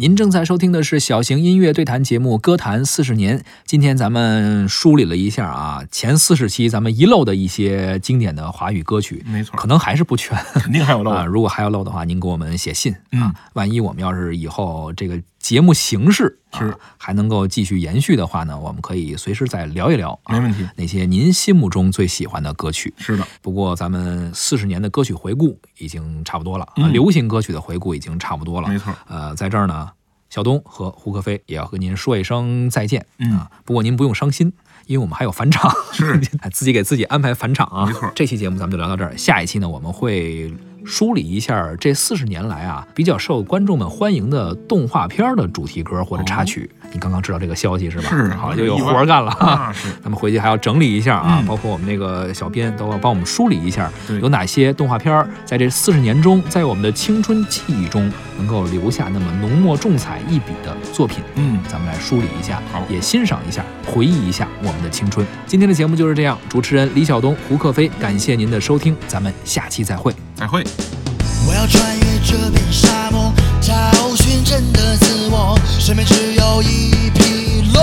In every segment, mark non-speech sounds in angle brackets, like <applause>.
您正在收听的是小型音乐对谈节目《歌坛四十年》。今天咱们梳理了一下啊，前四十期咱们遗漏的一些经典的华语歌曲，没错可能还是不全，肯定还有漏啊。如果还有漏的话，您给我们写信啊嗯。万一我们要是以后这个节目形式啊是还能够继续延续的话呢，我们可以随时再聊一聊啊，没问题那些您心目中最喜欢的歌曲。是的，不过咱们四十年的歌曲回顾已经差不多了，啊，嗯流行歌曲的回顾已经差不多了。没错。呃，在这儿呢，小东和胡可飞也要和您说一声再见、嗯啊。不过您不用伤心，因为我们还有返场，是 <laughs> 自己给自己安排返场啊。没错这期节目咱们就聊到这儿，下一期呢我们会梳理一下这四十年来啊比较受观众们欢迎的动画片的主题歌或者插曲。你刚刚知道这个消息是吧？哦是好，就有活儿干了。那是 <laughs> 咱们回去还要整理一下啊，嗯包括我们那个小编都要帮我们梳理一下，有哪些动画片儿在这四十年中，在我们的青春记忆中能够留下那么浓墨重彩一笔的作品。嗯，咱们来梳理一下，好也欣赏一下，回忆一下我们的青春。今天的节目就是这样，主持人李晓东、胡克飞，感谢您的收听，咱们下期再会。再会。我要穿越这片沙漠，找寻真的自我。身边只有一匹骆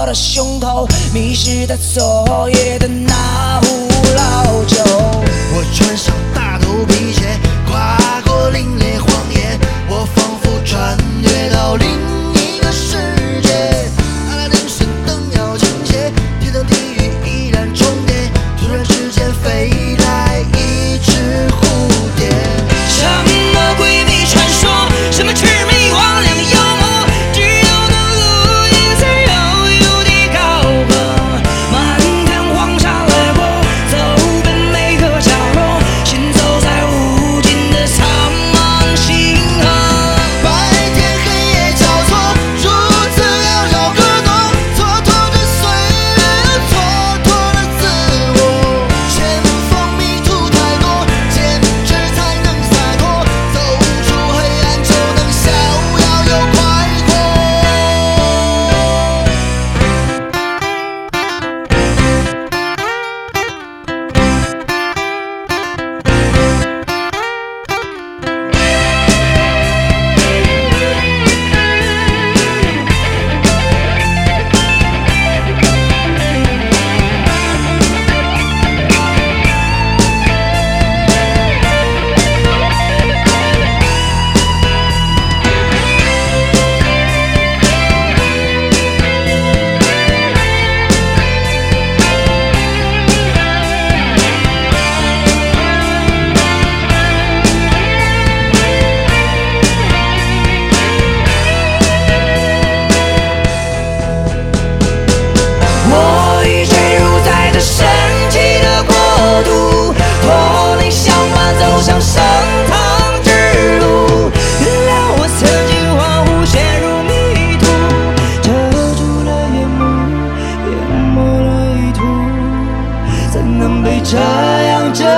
我的胸口，迷失在昨夜的那壶老酒。这样真